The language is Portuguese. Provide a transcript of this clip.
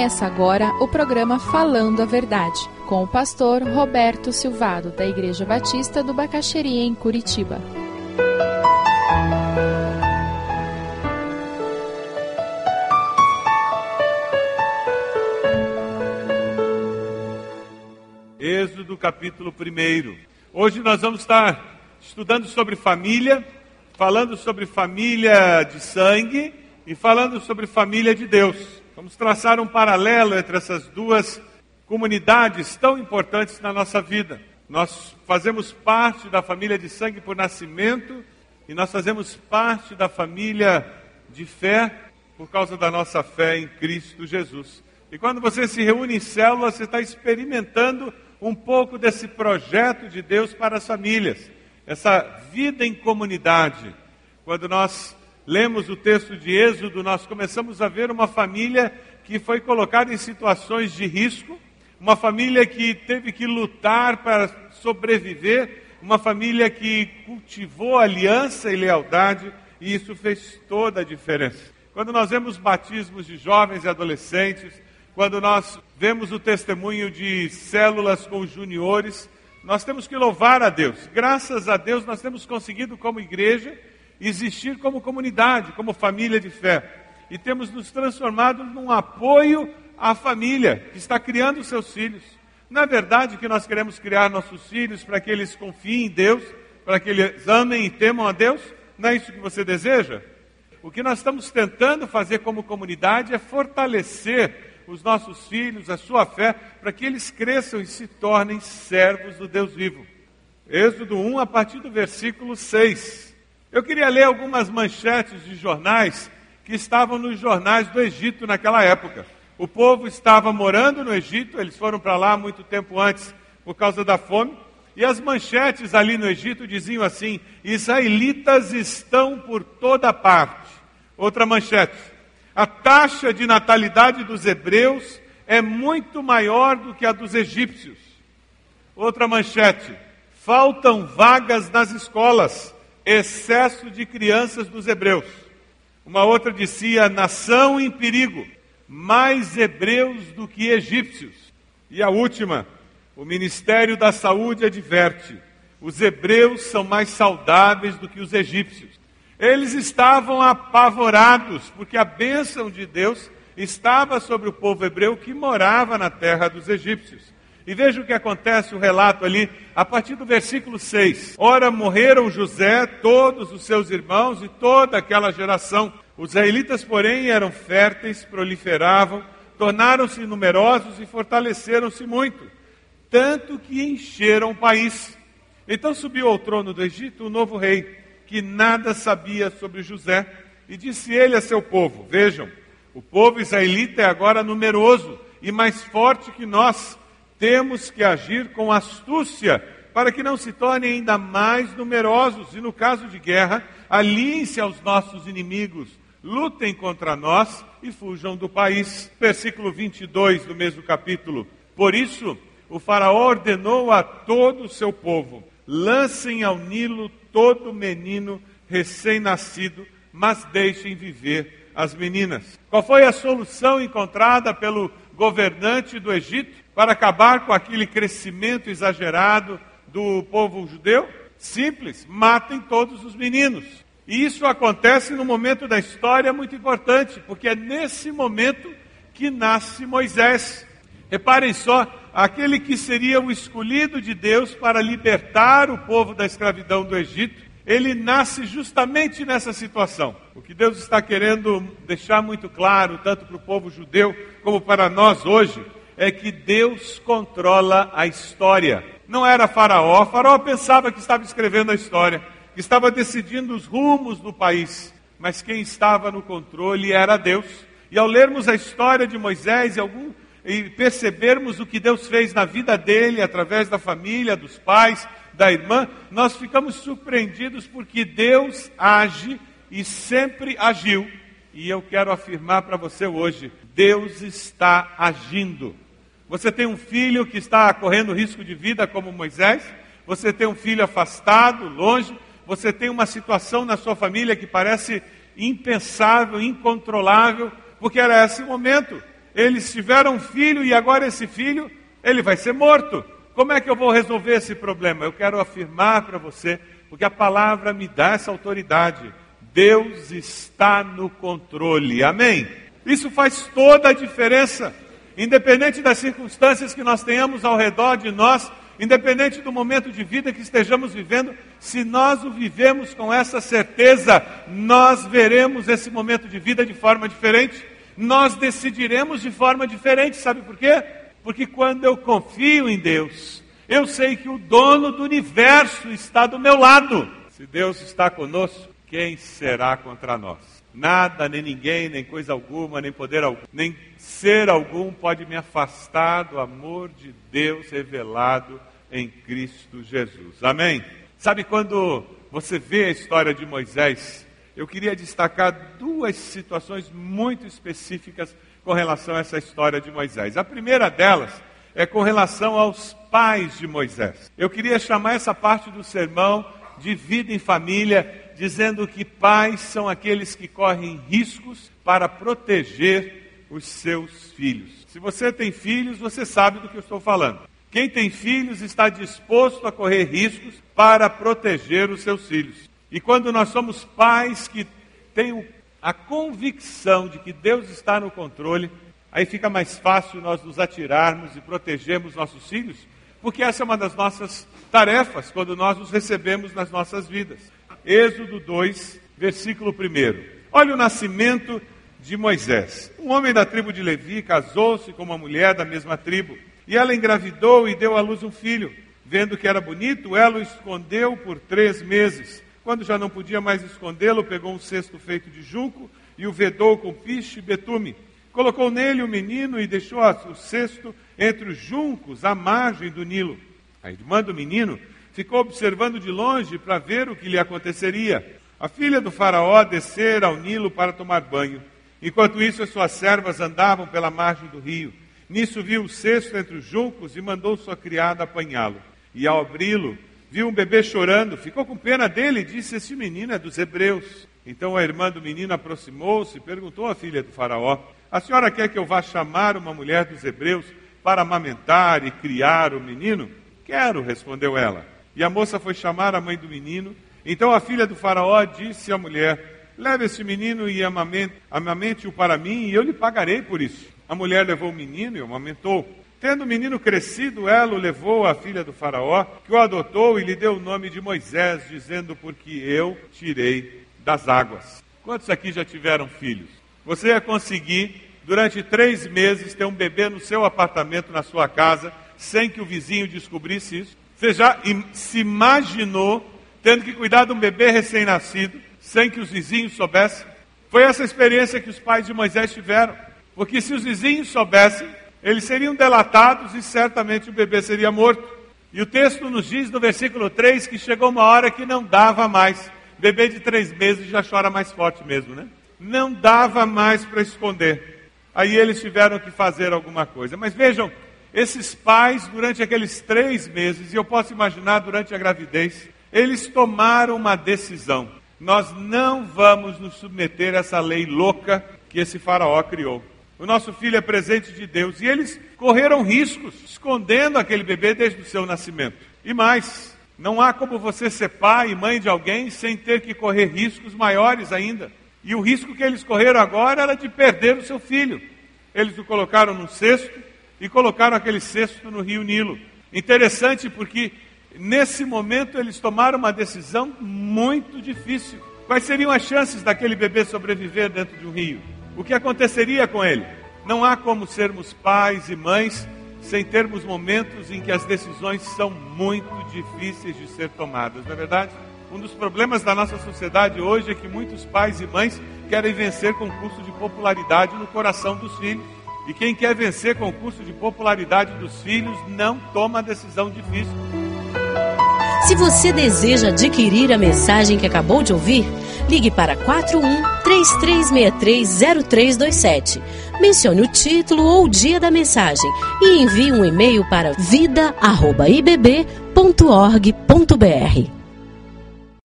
Começa agora o programa Falando a Verdade, com o pastor Roberto Silvado, da Igreja Batista do Bacaxeria, em Curitiba. Êxodo capítulo 1. Hoje nós vamos estar estudando sobre família, falando sobre família de sangue e falando sobre família de Deus. Vamos traçar um paralelo entre essas duas comunidades tão importantes na nossa vida. Nós fazemos parte da família de sangue por nascimento e nós fazemos parte da família de fé por causa da nossa fé em Cristo Jesus. E quando você se reúne em célula, você está experimentando um pouco desse projeto de Deus para as famílias, essa vida em comunidade. Quando nós lemos o texto de Êxodo, nós começamos a ver uma família que foi colocada em situações de risco, uma família que teve que lutar para sobreviver, uma família que cultivou aliança e lealdade, e isso fez toda a diferença. Quando nós vemos batismos de jovens e adolescentes, quando nós vemos o testemunho de células com juniores, nós temos que louvar a Deus. Graças a Deus nós temos conseguido como igreja existir como comunidade, como família de fé. E temos nos transformado num apoio à família que está criando seus filhos. É verdade que nós queremos criar nossos filhos para que eles confiem em Deus, para que eles amem e temam a Deus? Não é isso que você deseja? O que nós estamos tentando fazer como comunidade é fortalecer os nossos filhos, a sua fé, para que eles cresçam e se tornem servos do Deus vivo. Êxodo 1, a partir do versículo 6. Eu queria ler algumas manchetes de jornais que estavam nos jornais do Egito naquela época. O povo estava morando no Egito, eles foram para lá muito tempo antes por causa da fome, e as manchetes ali no Egito diziam assim: israelitas estão por toda parte. Outra manchete: a taxa de natalidade dos hebreus é muito maior do que a dos egípcios. Outra manchete: faltam vagas nas escolas excesso de crianças dos hebreus. Uma outra dizia: nação em perigo, mais hebreus do que egípcios. E a última, o Ministério da Saúde adverte: os hebreus são mais saudáveis do que os egípcios. Eles estavam apavorados, porque a bênção de Deus estava sobre o povo hebreu que morava na terra dos egípcios. E veja o que acontece, o relato ali, a partir do versículo 6. Ora, morreram José, todos os seus irmãos e toda aquela geração. Os israelitas, porém, eram férteis, proliferavam, tornaram-se numerosos e fortaleceram-se muito, tanto que encheram o país. Então subiu ao trono do Egito o novo rei, que nada sabia sobre José, e disse ele a seu povo: Vejam, o povo israelita é agora numeroso e mais forte que nós temos que agir com astúcia para que não se tornem ainda mais numerosos e, no caso de guerra, aliem-se aos nossos inimigos, lutem contra nós e fujam do país. Versículo 22 do mesmo capítulo. Por isso, o Faraó ordenou a todo o seu povo: lancem ao Nilo todo menino recém-nascido, mas deixem viver as meninas. Qual foi a solução encontrada pelo governante do Egito? Para acabar com aquele crescimento exagerado do povo judeu? Simples, matem todos os meninos. E isso acontece num momento da história muito importante, porque é nesse momento que nasce Moisés. Reparem só, aquele que seria o escolhido de Deus para libertar o povo da escravidão do Egito, ele nasce justamente nessa situação. O que Deus está querendo deixar muito claro, tanto para o povo judeu como para nós hoje, é que Deus controla a história. Não era Faraó, Faraó pensava que estava escrevendo a história, que estava decidindo os rumos do país, mas quem estava no controle era Deus. E ao lermos a história de Moisés e, algum, e percebermos o que Deus fez na vida dele, através da família, dos pais, da irmã, nós ficamos surpreendidos porque Deus age e sempre agiu. E eu quero afirmar para você hoje: Deus está agindo. Você tem um filho que está correndo risco de vida, como Moisés. Você tem um filho afastado, longe. Você tem uma situação na sua família que parece impensável, incontrolável, porque era esse momento. eles tiveram um filho e agora esse filho, ele vai ser morto. Como é que eu vou resolver esse problema? Eu quero afirmar para você, porque a palavra me dá essa autoridade. Deus está no controle. Amém? Isso faz toda a diferença. Independente das circunstâncias que nós tenhamos ao redor de nós, independente do momento de vida que estejamos vivendo, se nós o vivemos com essa certeza, nós veremos esse momento de vida de forma diferente, nós decidiremos de forma diferente, sabe por quê? Porque quando eu confio em Deus, eu sei que o dono do universo está do meu lado. Se Deus está conosco, quem será contra nós? Nada, nem ninguém, nem coisa alguma, nem poder algum, nem ser algum pode me afastar do amor de Deus revelado em Cristo Jesus. Amém? Sabe quando você vê a história de Moisés, eu queria destacar duas situações muito específicas com relação a essa história de Moisés. A primeira delas é com relação aos pais de Moisés. Eu queria chamar essa parte do sermão de vida em família, dizendo que pais são aqueles que correm riscos para proteger os seus filhos. Se você tem filhos, você sabe do que eu estou falando. Quem tem filhos está disposto a correr riscos para proteger os seus filhos. E quando nós somos pais que têm a convicção de que Deus está no controle, aí fica mais fácil nós nos atirarmos e protegermos nossos filhos, porque essa é uma das nossas tarefas quando nós os recebemos nas nossas vidas. Êxodo 2, versículo 1. Olha o nascimento de Moisés. Um homem da tribo de Levi casou-se com uma mulher da mesma tribo. E ela engravidou e deu à luz um filho. Vendo que era bonito, ela o escondeu por três meses. Quando já não podia mais escondê-lo, pegou um cesto feito de junco e o vedou com piche e betume. Colocou nele o menino e deixou o cesto entre os juncos, à margem do Nilo. A irmã do menino ficou observando de longe para ver o que lhe aconteceria. A filha do faraó descera ao Nilo para tomar banho. Enquanto isso, as suas servas andavam pela margem do rio. Nisso viu o cesto entre os juncos e mandou sua criada apanhá-lo. E ao abri-lo, viu um bebê chorando, ficou com pena dele e disse: Este menino é dos hebreus. Então a irmã do menino aproximou-se e perguntou à filha do Faraó: A senhora quer que eu vá chamar uma mulher dos hebreus para amamentar e criar o menino? Quero, respondeu ela. E a moça foi chamar a mãe do menino. Então a filha do Faraó disse à mulher: Leve este menino e amamente-o para mim, e eu lhe pagarei por isso. A mulher levou o menino e o amamentou. Tendo o menino crescido, ela o levou à filha do Faraó, que o adotou e lhe deu o nome de Moisés, dizendo: Porque eu tirei das águas. Quantos aqui já tiveram filhos? Você ia conseguir, durante três meses, ter um bebê no seu apartamento, na sua casa, sem que o vizinho descobrisse isso? Você já se imaginou tendo que cuidar de um bebê recém-nascido, sem que os vizinhos soubessem? Foi essa experiência que os pais de Moisés tiveram. Porque se os vizinhos soubessem, eles seriam delatados e certamente o bebê seria morto. E o texto nos diz no versículo 3 que chegou uma hora que não dava mais. Bebê de três meses já chora mais forte mesmo, né? Não dava mais para esconder. Aí eles tiveram que fazer alguma coisa. Mas vejam, esses pais, durante aqueles três meses, e eu posso imaginar durante a gravidez, eles tomaram uma decisão. Nós não vamos nos submeter a essa lei louca que esse faraó criou. O nosso filho é presente de Deus. E eles correram riscos escondendo aquele bebê desde o seu nascimento. E mais, não há como você ser pai e mãe de alguém sem ter que correr riscos maiores ainda. E o risco que eles correram agora era de perder o seu filho. Eles o colocaram num cesto e colocaram aquele cesto no rio Nilo. Interessante porque nesse momento eles tomaram uma decisão muito difícil. Quais seriam as chances daquele bebê sobreviver dentro de um rio? o que aconteceria com ele? Não há como sermos pais e mães sem termos momentos em que as decisões são muito difíceis de ser tomadas, não é verdade? Um dos problemas da nossa sociedade hoje é que muitos pais e mães querem vencer concurso de popularidade no coração dos filhos. E quem quer vencer concurso de popularidade dos filhos não toma decisão difícil. Se você deseja adquirir a mensagem que acabou de ouvir, ligue para 41 33630327. Mencione o título ou o dia da mensagem e envie um e-mail para vida@ibb.org.br.